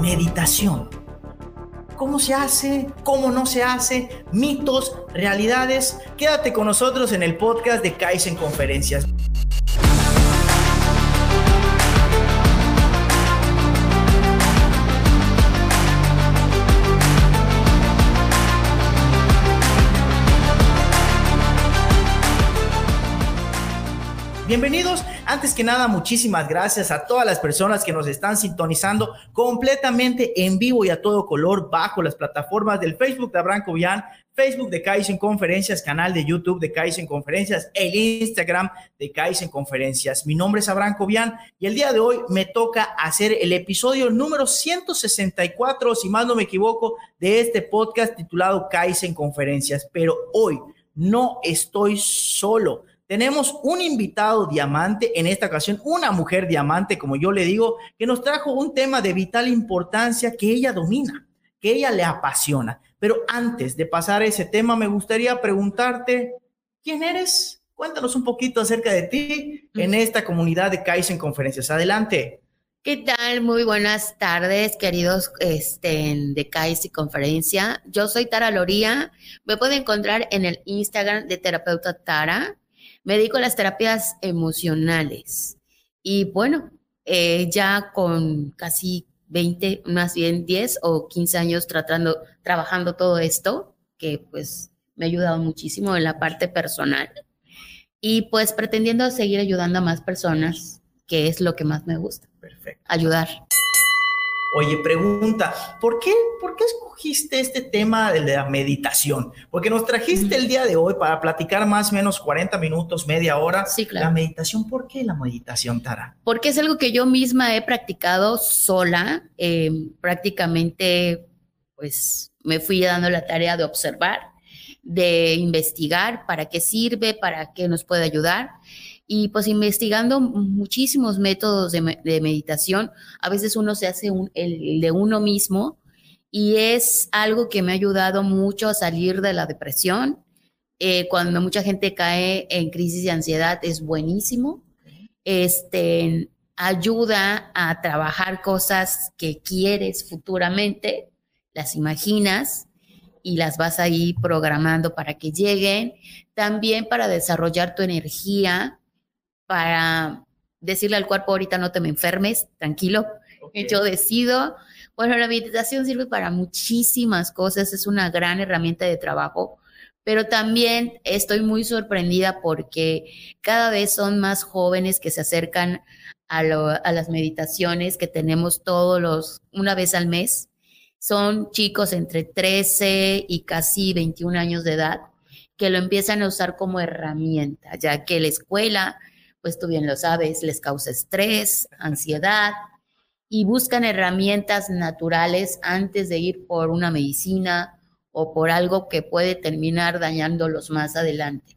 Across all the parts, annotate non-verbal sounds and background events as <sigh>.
Meditación. ¿Cómo se hace? ¿Cómo no se hace? Mitos, realidades. Quédate con nosotros en el podcast de Kaizen Conferencias. Bienvenidos. Antes que nada, muchísimas gracias a todas las personas que nos están sintonizando completamente en vivo y a todo color bajo las plataformas del Facebook de Abraham Cobian, Facebook de Kaizen Conferencias, canal de YouTube de Kaizen Conferencias, el Instagram de Kaizen Conferencias. Mi nombre es Abraham Cobian y el día de hoy me toca hacer el episodio número 164, si más no me equivoco, de este podcast titulado Kaizen Conferencias. Pero hoy no estoy solo tenemos un invitado diamante, en esta ocasión una mujer diamante, como yo le digo, que nos trajo un tema de vital importancia que ella domina, que ella le apasiona. Pero antes de pasar a ese tema, me gustaría preguntarte, ¿quién eres? Cuéntanos un poquito acerca de ti en esta comunidad de Kaizen Conferencias. Adelante. ¿Qué tal? Muy buenas tardes, queridos este, de Kaizen Conferencia. Yo soy Tara Loría. Me pueden encontrar en el Instagram de Terapeuta Tara. Me dedico a las terapias emocionales y bueno, eh, ya con casi 20, más bien 10 o 15 años tratando, trabajando todo esto, que pues me ha ayudado muchísimo en la parte personal. Y pues pretendiendo seguir ayudando a más personas, que es lo que más me gusta. Perfecto. Ayudar. Oye, pregunta, ¿por qué, ¿por qué escogiste este tema de la meditación? Porque nos trajiste el día de hoy para platicar más o menos 40 minutos, media hora. Sí, claro. La meditación, ¿por qué la meditación, Tara? Porque es algo que yo misma he practicado sola. Eh, prácticamente, pues me fui dando la tarea de observar, de investigar para qué sirve, para qué nos puede ayudar. Y pues investigando muchísimos métodos de, meditación, a veces uno se hace el, de uno mismo y es algo que me ha ayudado mucho a salir de la depresión. Eh, cuando mucha gente cae en crisis de ansiedad es buenísimo. Este, ayuda a trabajar cosas que quieres futuramente, las imaginas y las vas ahí programando para que lleguen. También para desarrollar tu energía, para decirle al cuerpo ahorita no te me enfermes, tranquilo, yo decido. Bueno, la meditación sirve para muchísimas cosas, es una gran herramienta de trabajo, pero también estoy muy sorprendida porque cada vez son más jóvenes que se acercan a, a las meditaciones que tenemos todos los, una vez al mes. Son chicos entre 13 y casi 21 años de edad que lo empiezan a usar como herramienta, ya que la escuela pues tú bien lo sabes, les causa estrés, ansiedad y buscan herramientas naturales antes de ir por una medicina o por algo que puede terminar dañándolos más adelante.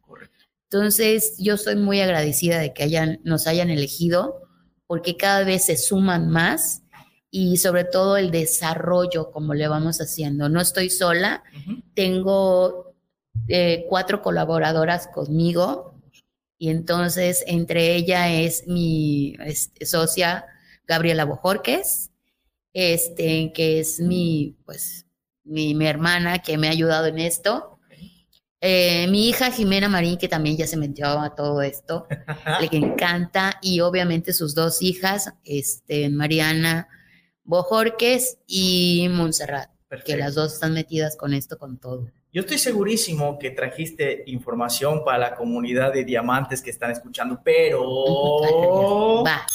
Entonces, yo soy muy agradecida de que hayan, nos hayan elegido porque cada vez se suman más y sobre todo el desarrollo como le vamos haciendo. No estoy sola, tengo eh, cuatro colaboradoras conmigo y entonces, entre ella es mi socia Gabriela Bojorques, este, que es mi, pues, mi, hermana que me ha ayudado en esto. Eh, mi hija Jimena Marín, que también ya se metió a todo esto, <laughs> le encanta, y obviamente sus dos hijas, este, Mariana Bojorques y Montserrat, que las dos están metidas con esto, con todo. Yo estoy segurísimo que trajiste información para la comunidad de diamantes que están escuchando, pero <laughs> Va,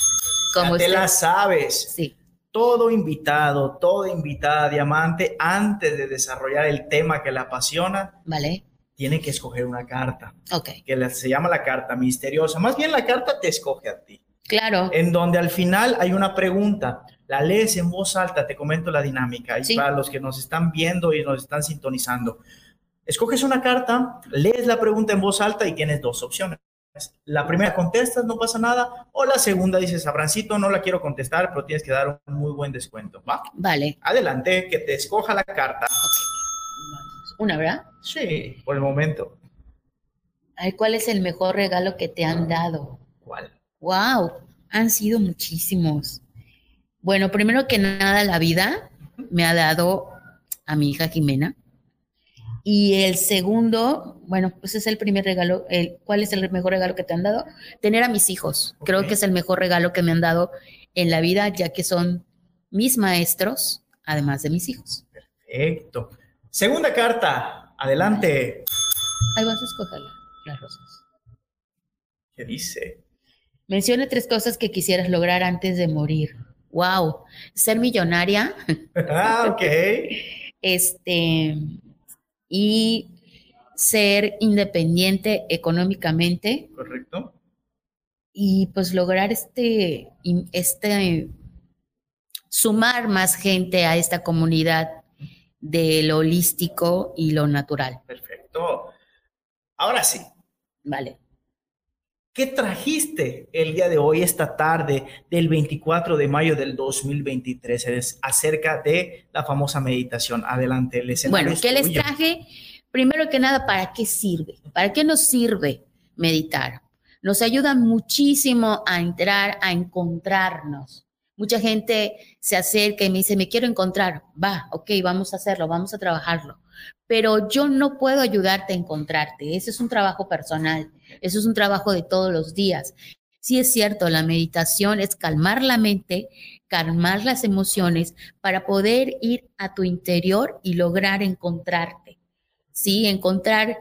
como te la sabes. Sí. Todo invitado, toda invitada diamante, antes de desarrollar el tema que le apasiona, vale. tiene que escoger una carta. Ok. Que se llama la carta misteriosa. Más bien la carta te escoge a ti. Claro. En donde al final hay una pregunta. La lees en voz alta, te comento la dinámica. Y para los que nos están viendo y nos están sintonizando, Escoges una carta, lees la pregunta en voz alta y tienes dos opciones. La primera contestas, no pasa nada. O la segunda dices, Abrancito, no la quiero contestar, pero tienes que dar un muy buen descuento. ¿Va? Vale. Adelante, que te escoja la carta. Una, ¿verdad? Sí, por el momento. Ay, ¿cuál es el mejor regalo que te han dado? ¿Cuál? Wow, han sido muchísimos. Bueno, primero que nada, la vida me ha dado a mi hija Jimena. Y el segundo, bueno, pues es el primer regalo. El, ¿Cuál es el mejor regalo que te han dado? Tener a mis hijos. Creo que es el mejor regalo que me han dado en la vida, ya que son mis maestros, además de mis hijos. Perfecto. Segunda carta, adelante. Ahí vas a escogerla, las rosas. ¿Qué dice? Menciona tres cosas que quisieras lograr antes de morir. Wow, ser millonaria. ah, ok. <laughs> Este, y ser independiente económicamente. Correcto. Y pues lograr este, este, sumar más gente a esta comunidad de lo holístico y lo natural. Perfecto. Ahora sí. Vale. ¿Qué trajiste el día de hoy, esta tarde del 24 de mayo del 2023? Es acerca de la famosa meditación. Adelante, les Bueno, ¿qué les traje? Primero que nada, ¿para qué sirve? ¿Para qué nos sirve meditar? Nos ayuda muchísimo a entrar, a encontrarnos. Mucha gente se acerca y me dice, me quiero encontrar. Va, ok, vamos a hacerlo, vamos a trabajarlo. Pero yo no puedo ayudarte a encontrarte. Ese es un trabajo personal. Eso es un trabajo de todos los días. Sí es cierto, la meditación es calmar la mente, calmar las emociones para poder ir a tu interior y lograr encontrarte. Sí, encontrar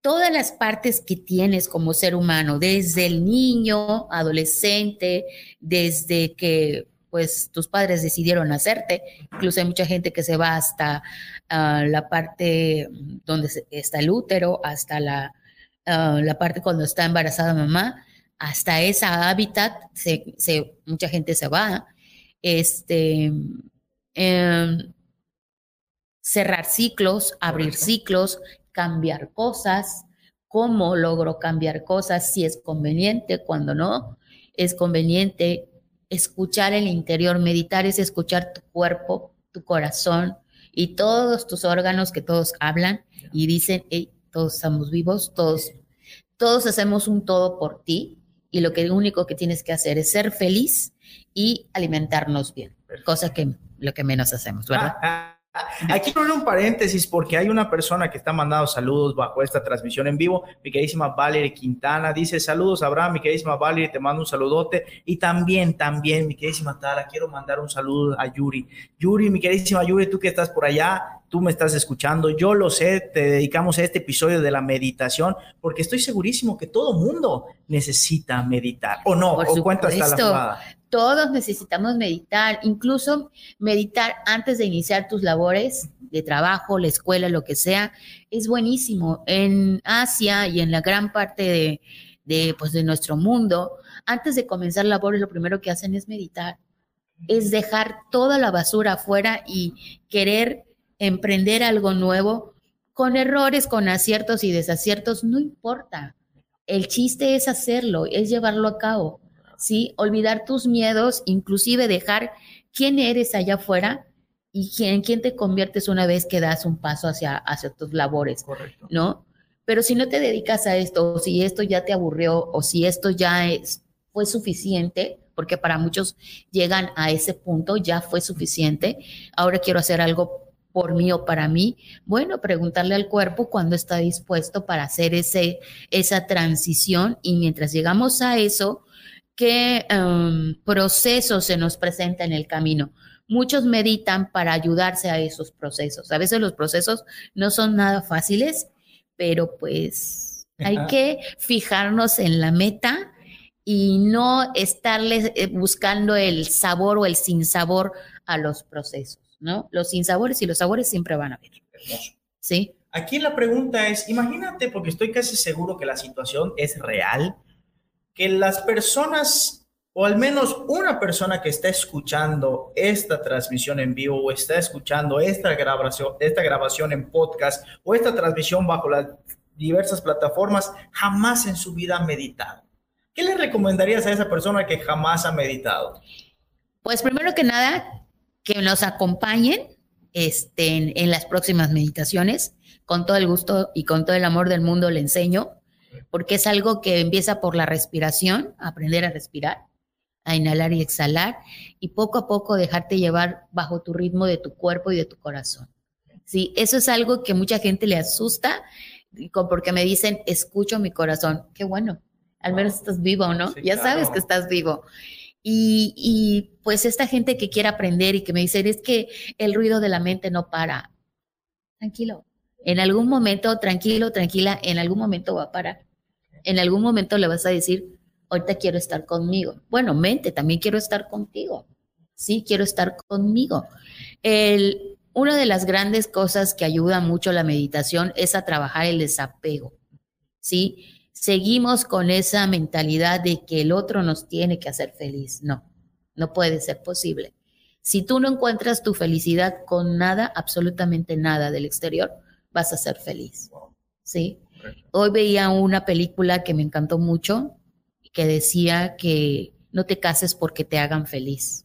todas las partes que tienes como ser humano, desde el niño, adolescente, desde que pues tus padres decidieron hacerte, incluso hay mucha gente que se va hasta ah, la parte donde está el útero, hasta la, ah, la parte cuando está embarazada mamá, hasta esa hábitat, se, mucha gente se va. Este, em, cerrar ciclos, abrir ciclos, cambiar cosas, cómo logro cambiar cosas, si es conveniente, cuando no es conveniente, escuchar el interior, meditar es escuchar tu cuerpo, tu corazón y todos tus órganos que todos hablan y dicen, hey, todos estamos vivos, todos, todos hacemos un todo por ti y lo que único que tienes que hacer es ser feliz y alimentarnos bien, cosa que lo que menos hacemos, ¿verdad? Aquí quiero un paréntesis porque hay una persona que está mandando saludos bajo esta transmisión en vivo. Mi queridísima Valerie Quintana dice saludos, Abraham. Mi queridísima Valerie, te mando un saludote. Y también, también, mi queridísima Tara, quiero mandar un saludo a Yuri. Yuri, mi queridísima Yuri, tú que estás por allá, tú me estás escuchando. Yo lo sé, te dedicamos a este episodio de la meditación porque estoy segurísimo que todo mundo necesita meditar. ¿O no? ¿O cuánto está la jugada? Todos necesitamos meditar, incluso meditar antes de iniciar tus labores de trabajo, la escuela, lo que sea, es buenísimo. En Asia y en la gran parte de, pues, de nuestro mundo, antes de comenzar labores, lo primero que hacen es meditar, es dejar toda la basura afuera y querer emprender algo nuevo con errores, con aciertos y desaciertos, no importa. El chiste es hacerlo, es llevarlo a cabo. ¿Sí? Olvidar tus miedos, inclusive dejar quién eres allá afuera y en quién te conviertes una vez que das un paso hacia, hacia tus labores, Correcto. ¿no? Pero si no te dedicas a esto, o si esto ya te aburrió, o si esto ya es, fue suficiente, porque para muchos llegan a ese punto, ya fue suficiente, ahora quiero hacer algo por mí o para mí, bueno, preguntarle al cuerpo cuándo está dispuesto para hacer ese, esa transición y mientras llegamos a eso, qué um, procesos se nos presenta en el camino. Muchos meditan para ayudarse a esos procesos. A veces los procesos no son nada fáciles, pero pues hay que fijarnos en la meta y no estarle eh, buscando el sabor o el sinsabor a los procesos, ¿no? Los sinsabores y los sabores siempre van a haber. ¿Sí? Aquí la pregunta es, imagínate, porque estoy casi seguro que la situación es real, que las personas, o al menos una persona que está escuchando esta transmisión en vivo o está escuchando esta grabación, esta grabación en podcast o esta transmisión bajo las diversas plataformas, jamás en su vida ha meditado. ¿Qué le recomendarías a esa persona que jamás ha meditado? Pues primero que nada, que nos acompañen en las próximas meditaciones. Con todo el gusto y con todo el amor del mundo le enseño porque es algo que empieza por la respiración, aprender a respirar, a inhalar y exhalar, y poco a poco dejarte llevar bajo tu ritmo de tu cuerpo y de tu corazón. Sí, eso es algo que mucha gente le asusta porque me dicen, escucho mi corazón. Qué bueno, al menos estás vivo, ¿no? ya sabes que estás vivo. Y, y, pues esta gente que quiere aprender y que me dice, es que el ruido de la mente no para. Tranquilo. En algún momento, tranquilo, tranquila, en algún momento va a parar. En algún momento le vas a decir, ahorita quiero estar conmigo. Bueno, mente, también quiero estar contigo. Sí, quiero estar conmigo. El, una de las grandes cosas que ayuda mucho la meditación es a trabajar el desapego. ¿Sí? seguimos con esa mentalidad de que el otro nos tiene que hacer feliz. No, no puede ser posible. Si tú no encuentras tu felicidad con nada, absolutamente nada del exterior, vas a ser feliz. ¿Sí? Hoy veía una película que me encantó mucho que decía que no te cases porque te hagan feliz.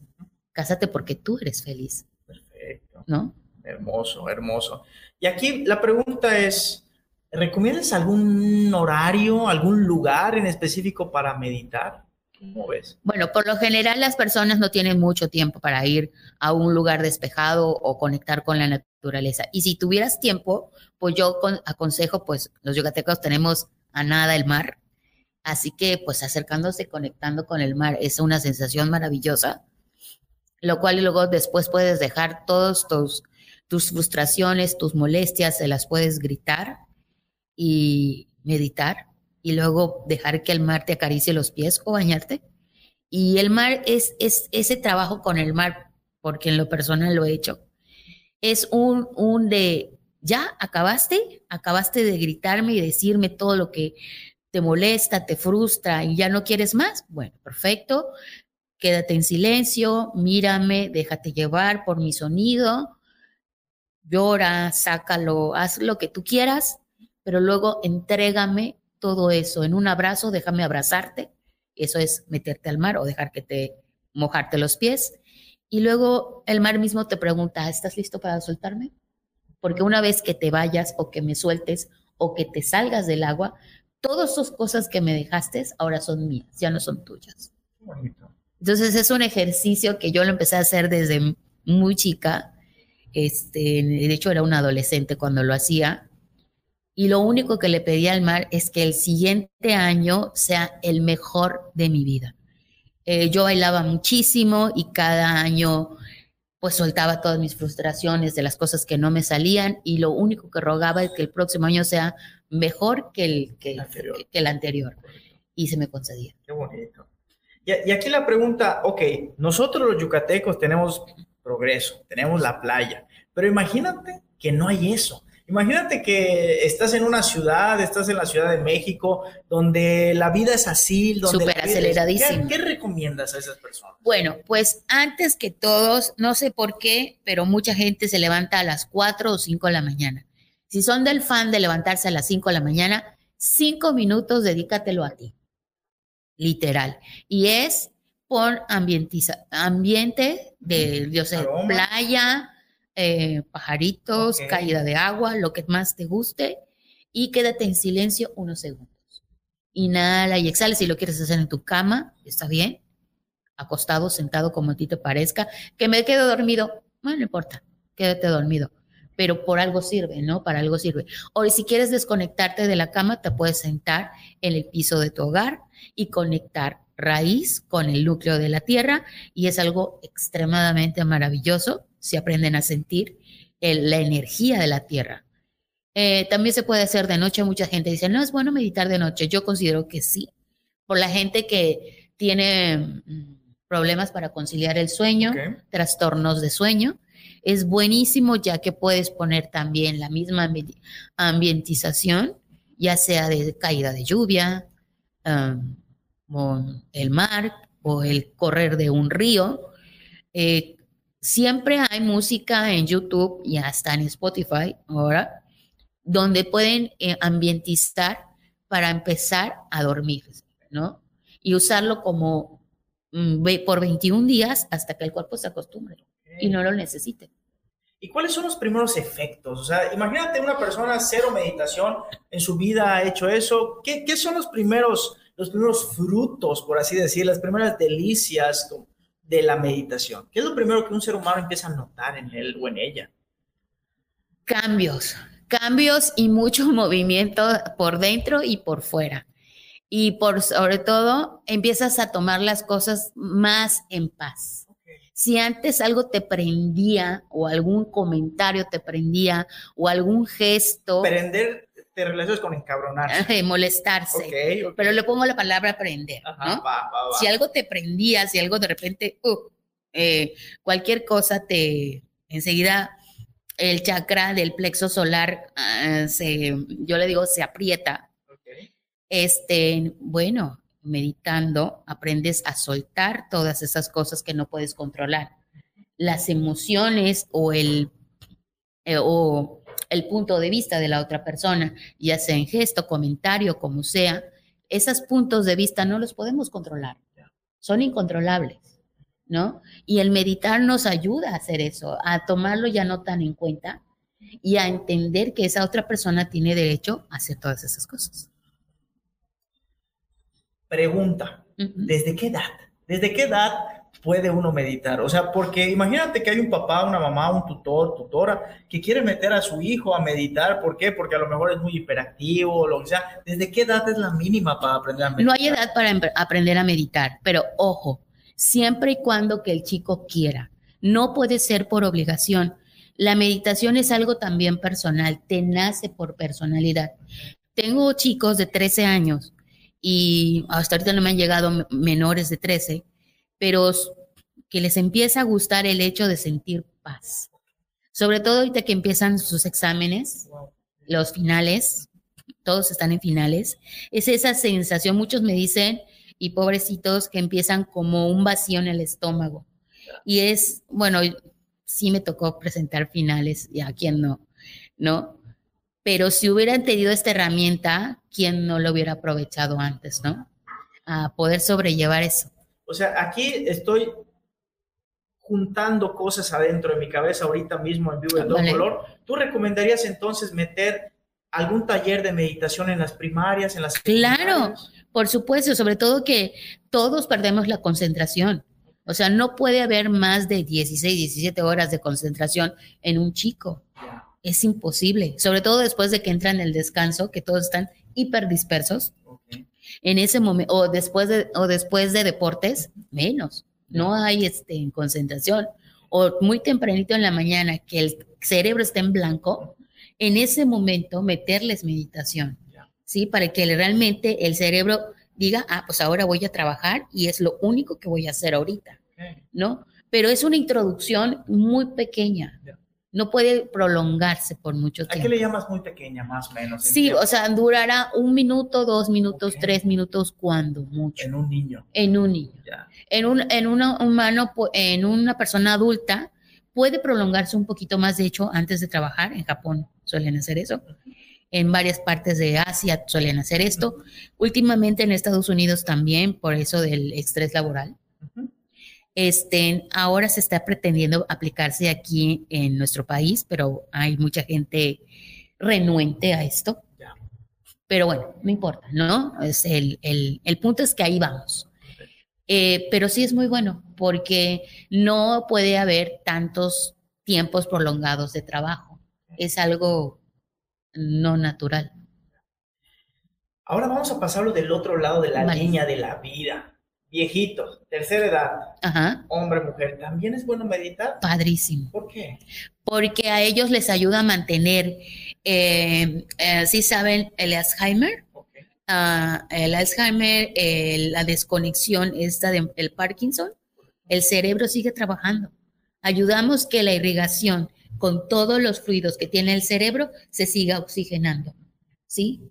Cásate porque tú eres feliz. Perfecto. ¿No? Hermoso, hermoso. Y aquí la pregunta es, ¿Recomiendas algún horario, algún lugar en específico para meditar? ¿Cómo ves? Bueno, por lo general las personas no tienen mucho tiempo para ir a un lugar despejado o conectar con la naturaleza. Y si tuvieras tiempo, pues yo aconsejo, pues los yucatecos tenemos a nada el mar. Así que pues acercándose, conectando con el mar es una sensación maravillosa, lo cual luego después puedes dejar todos tus, tus frustraciones, tus molestias, se las puedes gritar y meditar y luego dejar que el mar te acaricie los pies o bañarte. Y el mar es, es ese trabajo con el mar, porque en lo personal lo he hecho. Es un, un de, ya acabaste, acabaste de gritarme y decirme todo lo que te molesta, te frustra y ya no quieres más. Bueno, perfecto. Quédate en silencio, mírame, déjate llevar por mi sonido, llora, sácalo, haz lo que tú quieras pero luego entrégame todo eso en un abrazo, déjame abrazarte, eso es meterte al mar o dejar que te mojarte los pies. Y luego el mar mismo te pregunta, ¿estás listo para soltarme? Porque una vez que te vayas o que me sueltes o que te salgas del agua, todas esas cosas que me dejaste ahora son mías, ya no son tuyas. Entonces es un ejercicio que yo lo empecé a hacer desde muy chica. Este, de hecho era un adolescente cuando lo hacía y lo único que le pedí al mar es que el siguiente año sea el mejor de mi vida. Eh, yo bailaba muchísimo y cada año pues soltaba todas mis frustraciones de las cosas que no me salían y lo único que rogaba es que el próximo año sea mejor que el, que, el anterior. Y se me concedía. Qué bonito. Y, y aquí la pregunta, ok, nosotros los yucatecos tenemos progreso, tenemos la playa, pero imagínate que no hay eso Imagínate que estás en una ciudad, estás en la Ciudad de México, donde la vida es así, donde... Súper aceleradísima. ¿Qué, recomiendas a esas personas? Bueno, pues antes que todos, no sé por qué, pero mucha gente se levanta a las 4 o 5 de la mañana. Si son del fan de levantarse a las 5 de la mañana, 5 minutos dedícatelo a ti. Literal. Y es por ambientiza, ambiente de, yo sé, playa, eh, pajaritos, caída de agua, lo que más te guste y quédate en silencio unos segundos. Inhala y exhala si lo quieres hacer en tu cama, está bien, acostado, sentado como a ti te parezca, que me quedo dormido, bueno, no importa, quédate dormido, pero por algo sirve, ¿no? Para algo sirve. O si quieres desconectarte de la cama, te puedes sentar en el piso de tu hogar y conectar raíz con el núcleo de la tierra y es algo extremadamente maravilloso si aprenden a sentir la energía de la tierra. Eh, también se puede hacer de noche. Mucha gente dice, no es bueno meditar de noche. Yo considero que sí. Por la gente que tiene mm, problemas para conciliar el sueño, trastornos de sueño, es buenísimo ya que puedes poner también la misma ambientización, ya sea de caída de lluvia, o el mar o el correr de un río. Eh, Siempre hay música en YouTube y hasta en Spotify ahora, donde pueden eh, ambientizar para empezar a dormir, ¿no? Y usarlo como mm, por 21 días hasta que el cuerpo se acostumbre y no lo necesite. ¿Y cuáles son los primeros efectos? O sea, imagínate una persona cero meditación, en su vida ha hecho eso. ¿Qué, qué son los primeros, los primeros frutos, por así decir, las primeras delicias de la meditación? ¿Qué es lo primero que un ser humano empieza a notar en él o en ella? Cambios, cambios y mucho <laughs> movimiento por dentro y por fuera. Y por sobre todo, empiezas a tomar las cosas más en paz si antes algo te prendía o algún comentario te prendía o algún gesto. Prender te relacionas con encabronarse. molestarse. Pero le pongo la palabra prender. Si algo te prendía, si algo de repente, uh, eh, cualquier cosa te, enseguida el chakra del plexo solar, ah, se, yo le digo, se aprieta. Este, bueno, meditando, aprendes a soltar todas esas cosas que no puedes controlar. Las emociones o el, eh, o el punto de vista de la otra persona, ya sea en gesto, comentario, como sea, esos puntos de vista no los podemos controlar. Son incontrolables, ¿no? Y el meditar nos ayuda a hacer eso, a tomarlo ya no tan en cuenta y a entender que esa otra persona tiene derecho a hacer todas esas cosas. Pregunta, ¿desde qué edad? ¿Desde qué edad puede uno meditar? O sea, porque imagínate que hay un papá, una mamá, un tutor, tutora, que quiere meter a su hijo a meditar. ¿Por qué? Porque a lo mejor es muy hiperactivo o lo que sea. ¿Desde qué edad es la mínima para aprender a meditar? No hay edad para aprender a meditar, pero ojo, siempre y cuando que el chico quiera. No puede ser por obligación. La meditación es algo también personal, te nace por personalidad. Tengo chicos de 13 años y hasta ahorita no me han llegado menores de 13, pero que les empieza a gustar el hecho de sentir paz. Sobre todo ahorita que empiezan sus exámenes, los finales, todos están en finales, es esa sensación, muchos me dicen, y pobrecitos, que empiezan como un vacío en el estómago. Y es, bueno, sí me tocó presentar finales, y a quien no, ¿no? pero si hubieran tenido esta herramienta, ¿quién no lo hubiera aprovechado antes, no? A poder sobrellevar eso. O sea, aquí estoy juntando cosas adentro de mi cabeza ahorita mismo en vivo todo color. ¿Tú recomendarías entonces meter algún taller de meditación en las primarias, en las Claro, por supuesto, sobre todo que todos perdemos la concentración. O sea, no puede haber más de 16, 17 horas de concentración en un chico es imposible, sobre todo después de que entran en el descanso, que todos están hiperdispersos. En ese momento, o después de, o después de deportes, menos. No hay este, concentración. O muy tempranito en la mañana, que el cerebro está en blanco, en ese momento meterles meditación, ¿sí? Para que realmente el cerebro diga, ah, pues ahora voy a trabajar y es lo único que voy a hacer ahorita, ¿no? Pero es una introducción muy pequeña no puede prolongarse por mucho tiempo. ¿A qué le llamas muy pequeña, más o menos? Sí, o sea, durará un minuto, dos minutos, tres minutos, cuando mucho. En un niño. En un niño. En un en una humano, en una persona adulta, puede prolongarse un poquito más. De hecho, antes de trabajar, en Japón suelen hacer eso. En varias partes de Asia suelen hacer esto. Últimamente en Estados Unidos también, por eso del estrés laboral. Este, ahora se está pretendiendo aplicarse aquí en nuestro país, pero hay mucha gente renuente a esto. Pero bueno, no importa, ¿no? Es el, punto es que ahí vamos. Eh, pero sí es muy bueno porque no puede haber tantos tiempos prolongados de trabajo. Es algo no natural. Ahora vamos a pasarlo del otro lado de la línea de la vida viejitos, tercera edad, hombre, mujer, ¿también es bueno meditar? Padrísimo. ¿Por qué? Porque a ellos les ayuda a mantener, eh, eh ¿sí saben el Alzheimer? Ah, el Alzheimer, la desconexión esta del Parkinson, el cerebro sigue trabajando. Ayudamos que la irrigación con todos los fluidos que tiene el cerebro se siga oxigenando, ¿sí?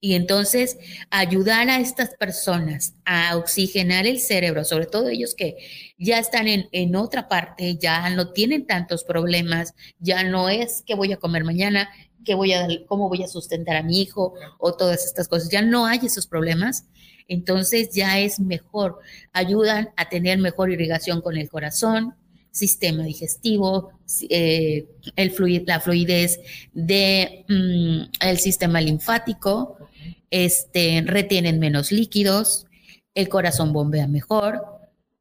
Y entonces ayudar a estas personas a oxigenar el cerebro, sobre todo ellos que ya están en, otra parte, ya no tienen tantos problemas, ya no es qué voy a comer mañana, qué voy a, cómo voy a sustentar a mi hijo o todas estas cosas, ya no hay esos problemas. Entonces ya es mejor, ayudan a tener mejor irrigación con el corazón, sistema digestivo, eh, el la fluidez del de, mm, sistema linfático, este, retienen menos líquidos, el corazón bombea mejor,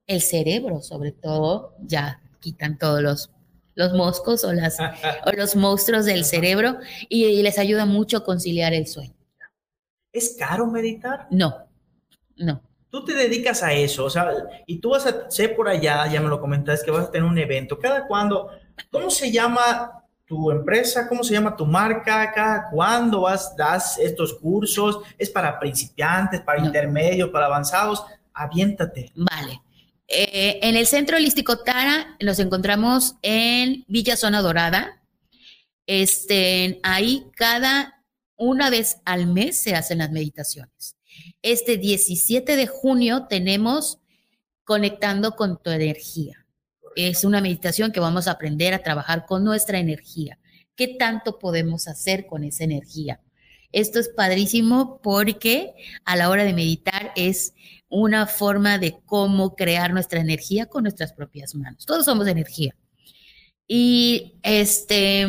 el cerebro sobre todo, ya quitan todos los, los moscos o, las, <laughs> o los monstruos del cerebro y, les ayuda mucho a conciliar el sueño. ¿Es caro meditar? No, no. Tú te dedicas a eso, o sea, y tú vas a ser por allá, ya me lo comentaste, que vas a tener un evento. ¿Cada cuándo? ¿Cómo se llama tu empresa? ¿Cómo se llama tu marca? ¿Cada cuándo vas, das estos cursos? ¿Es para principiantes, para intermedios, para avanzados? Aviéntate. Vale. Eh, en el Centro Holístico Tara nos encontramos en Villa Zona Dorada. Este, ahí cada una vez al mes se hacen las meditaciones. Este 17 de junio tenemos Conectando con tu energía. Es una meditación que vamos a aprender a trabajar con nuestra energía. ¿Qué tanto podemos hacer con esa energía? Esto es padrísimo porque a la hora de meditar es una forma de cómo crear nuestra energía con nuestras propias manos. Todos somos energía. Y este,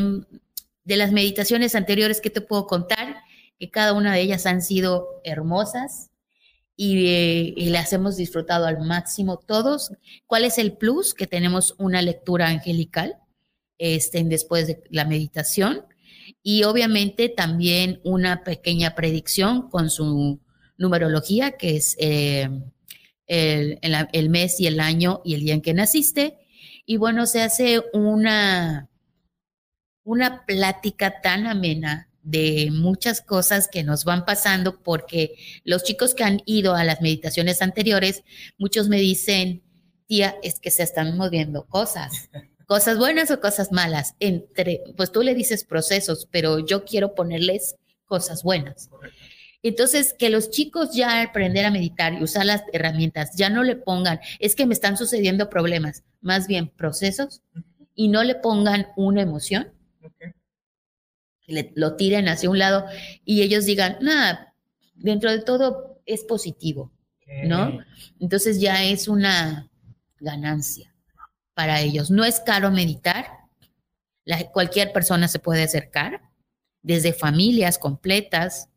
de las meditaciones anteriores que te puedo contar, que cada una de ellas han sido hermosas y, las hemos disfrutado al máximo todos. ¿Cuál es el plus? Que tenemos una lectura angelical este, después de la meditación y obviamente también una pequeña predicción con su numerología, que es eh, el, el, mes y el año y el día en que naciste. Y bueno, se hace una, una plática tan amena de muchas cosas que nos van pasando porque los chicos que han ido a las meditaciones anteriores, muchos me dicen, tía, es que se están moviendo cosas, cosas buenas o cosas malas. Entre, pues tú le dices procesos, pero yo quiero ponerles cosas buenas. Entonces, que los chicos ya aprender a meditar y usar las herramientas, ya no le pongan, es que me están sucediendo problemas, más bien procesos, y no le pongan una emoción lo tiren hacia un lado y ellos digan, nada, dentro de todo es positivo, ¿no? Entonces ya es una ganancia para ellos. No es caro meditar, cualquier persona se puede acercar, desde familias completas,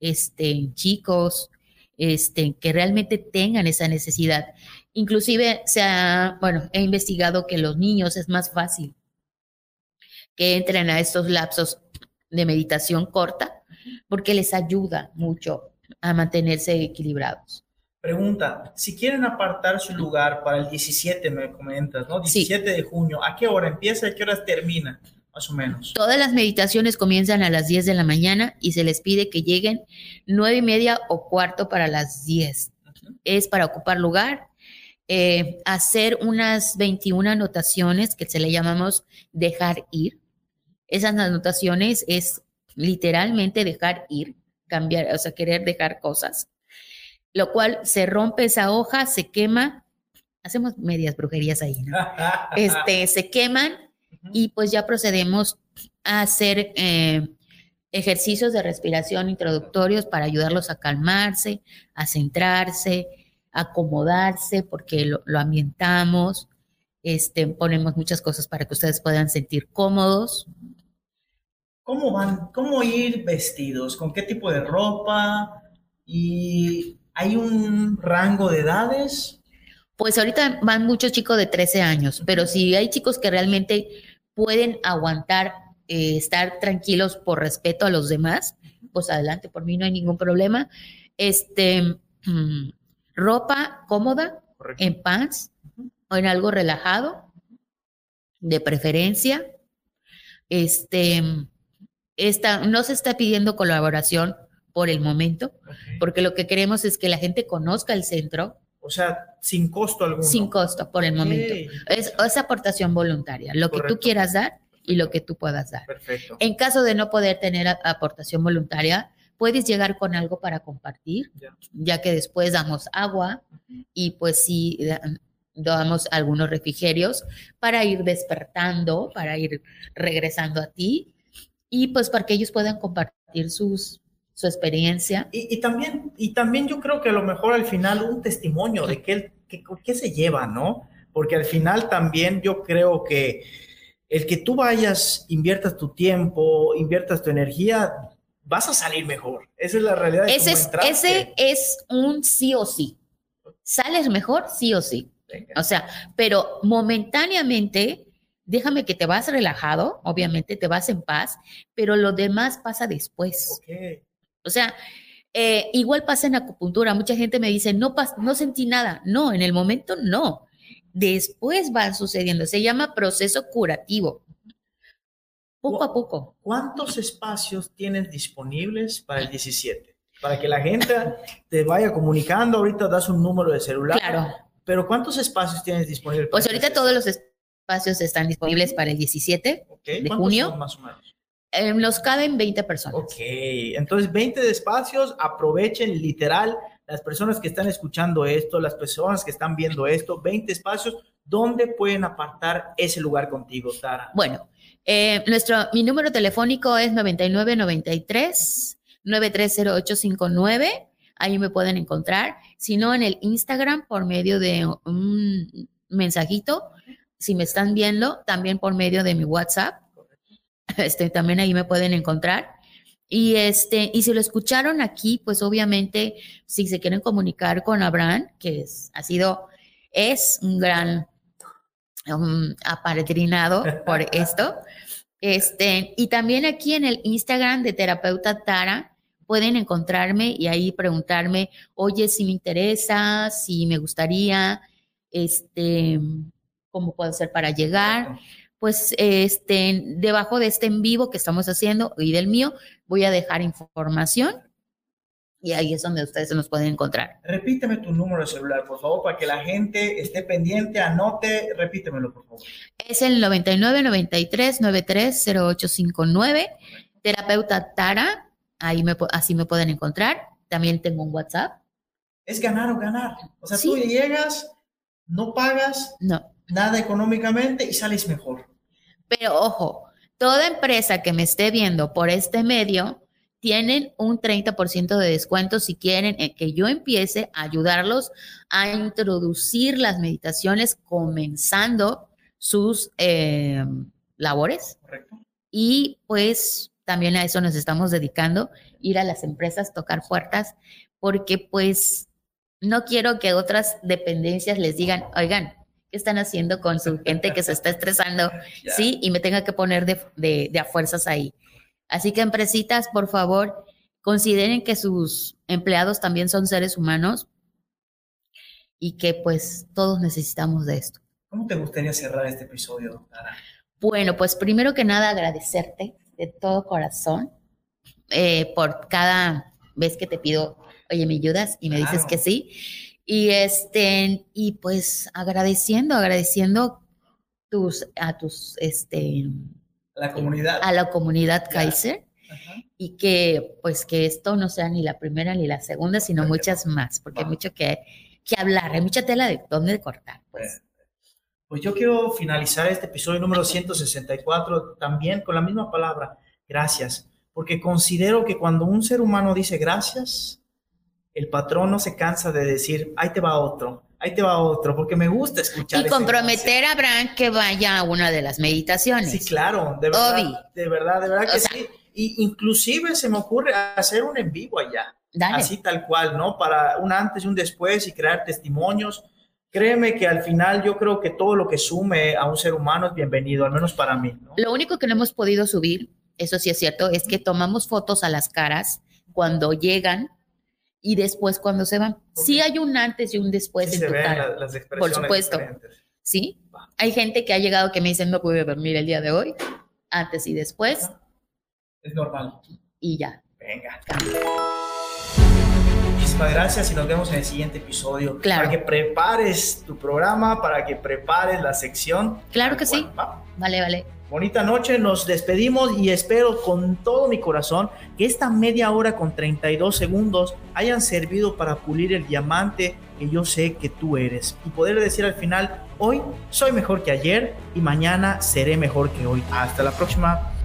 este, chicos, este, que realmente tengan esa necesidad. Inclusive se ha, bueno, he investigado que los niños es más fácil que entren a estos lapsos de meditación corta, porque les ayuda mucho a mantenerse equilibrados. Pregunta, si quieren apartar su lugar para el 17, me comentas, ¿no? 17 de junio, ¿a qué hora empieza y a qué hora termina? Más o menos. Todas las meditaciones comienzan a las 10 de la mañana y se les pide que lleguen 9 y media o cuarto para las 10. Es para ocupar lugar, eh, hacer unas 21 anotaciones que se le llamamos dejar ir esas anotaciones es literalmente dejar ir, cambiar, o sea, querer dejar cosas, lo cual se rompe esa hoja, se quema, hacemos medias brujerías ahí, ¿no? <laughs> Este, se queman y pues ya procedemos a hacer eh, ejercicios de respiración introductorios para ayudarlos a calmarse, a centrarse, a acomodarse, porque lo, lo ambientamos, este, ponemos muchas cosas para que ustedes puedan sentir cómodos. ¿Cómo van? ¿Cómo ir vestidos? ¿Con qué tipo de ropa? ¿Y hay un rango de edades? Pues ahorita van muchos chicos de 13 años, pero si hay chicos que realmente pueden aguantar eh, estar tranquilos por respeto a los demás, pues adelante, por mí no hay ningún problema. Este, mm, <clears throat> ropa cómoda, en pants o en algo relajado, de preferencia. Este, no se está pidiendo colaboración por el momento, porque lo que queremos es que la gente conozca el centro. O sea, sin costo alguno. Sin costo por el momento. Es, aportación voluntaria, lo que tú quieras dar y lo que tú puedas dar. Perfecto. En caso de no poder tener aportación voluntaria, puedes llegar con algo para compartir, ya, que después damos agua y pues sí damos algunos refrigerios para ir despertando, para ir regresando a ti y pues para que ellos puedan compartir sus, su experiencia. Y, también, y también yo creo que a lo mejor al final un testimonio de qué, qué, qué se lleva, ¿no? porque al final también yo creo que el que tú vayas, inviertas tu tiempo, inviertas tu energía, vas a salir mejor. Esa es la realidad. ese, es, ese es un sí o sí. Sales mejor, sí o sí. O sea, pero momentáneamente, déjame que te vas relajado, obviamente te vas en paz, pero lo demás pasa después. O sea, eh, igual pasa en acupuntura. Mucha gente me dice, no, no sentí nada. No, en el momento no. Después van sucediendo. Se llama proceso curativo. Poco a poco. ¿Cuántos espacios tienes disponibles para el 17? Para que la gente te vaya comunicando. Ahorita das un número de celular. Claro. Pero ¿cuántos espacios tienes disponibles? Pues ahorita todos los espacios están disponibles para el 17 de junio. más o menos? Eh, los caben 20 personas. Ok, entonces 20 de espacios, aprovechen literal las personas que están escuchando esto, las personas que están viendo esto, 20 espacios, ¿dónde pueden apartar ese lugar contigo, Tara? Bueno, eh, nuestro, mi número telefónico es 9993 930859. Ahí me pueden encontrar. Si no, en el Instagram por medio de un mensajito. Si me están viendo, también por medio de mi WhatsApp. <laughs> Este, también ahí me pueden encontrar. Y este, y si lo escucharon aquí, pues obviamente, si se quieren comunicar con Abraham, que es, ha sido, es un gran um, apadrinado por <laughs> esto. Este, y también aquí en el Instagram de terapeuta Tara, pueden encontrarme y ahí preguntarme, oye, si me interesa, si me gustaría, este, cómo puedo hacer para llegar pues este, debajo de este en vivo que estamos haciendo y del mío, voy a dejar información y ahí es donde ustedes se nos pueden encontrar. Repíteme tu número de celular, por favor, para que la gente esté pendiente, anote, repítemelo, por favor. Es el 99 93 93 0859, terapeuta Tara, ahí me, así me pueden encontrar. También tengo un WhatsApp. Es ganar o ganar. O sea, tú llegas, no pagas. No nada económicamente y sales mejor. Pero ojo, toda empresa que me esté viendo por este medio tienen un 30% de descuento si quieren eh, que yo empiece a ayudarlos a introducir las meditaciones comenzando sus eh, labores. Correcto. Y pues también a eso nos estamos dedicando, ir a las empresas, tocar puertas, porque pues no quiero que otras dependencias les digan, oigan, qué están haciendo con su gente que se está estresando, <laughs> ¿sí? Y me tenga que poner de, de, a fuerzas ahí. Así que empresitas, por favor, consideren que sus empleados también son seres humanos y que pues todos necesitamos de esto. ¿Cómo te gustaría cerrar este episodio, doctora? Bueno, pues primero que nada agradecerte de todo corazón eh, por cada vez que te pido, oye, ¿me ayudas? Y me dices que sí. Y este, y pues agradeciendo, agradeciendo tus, a tus, este, la comunidad. A la comunidad Kaiser. Y que, pues, que esto no sea ni la primera ni la segunda, sino muchas más, porque hay mucho que, que hablar, hay mucha tela de dónde cortar, pues. Pues yo quiero finalizar este episodio número 164 también con la misma palabra, gracias, porque considero que cuando un ser humano dice gracias, el patrón no se cansa de decir, ahí te va otro, ahí te va otro, porque me gusta escuchar. Y comprometer a Bran que vaya a una de las meditaciones. Sí, claro, de verdad, de verdad, de verdad que sí. Y inclusive se me ocurre hacer un en vivo allá, así tal cual, ¿no? Para un antes y un después y crear testimonios. Créeme que al final yo creo que todo lo que sume a un ser humano es bienvenido, al menos para mí. Lo único que no hemos podido subir, eso sí es cierto, es que tomamos fotos a las caras cuando llegan y después cuando se van. Sí hay un antes y un después en tu cara. por supuesto. Sí. Hay gente que ha llegado que me dicen no pude dormir el día de hoy, antes y después. Es normal. Y ya. Venga. Muchísimas gracias y nos vemos en el siguiente episodio. Claro. Para que prepares tu programa, para que prepares la sección. Claro que sí. Vale, vale. Bonita noche, nos despedimos y espero con todo mi corazón que esta media hora con 32 segundos hayan servido para pulir el diamante que yo sé que tú eres y poder decir al final, hoy soy mejor que ayer y mañana seré mejor que hoy. Hasta la próxima.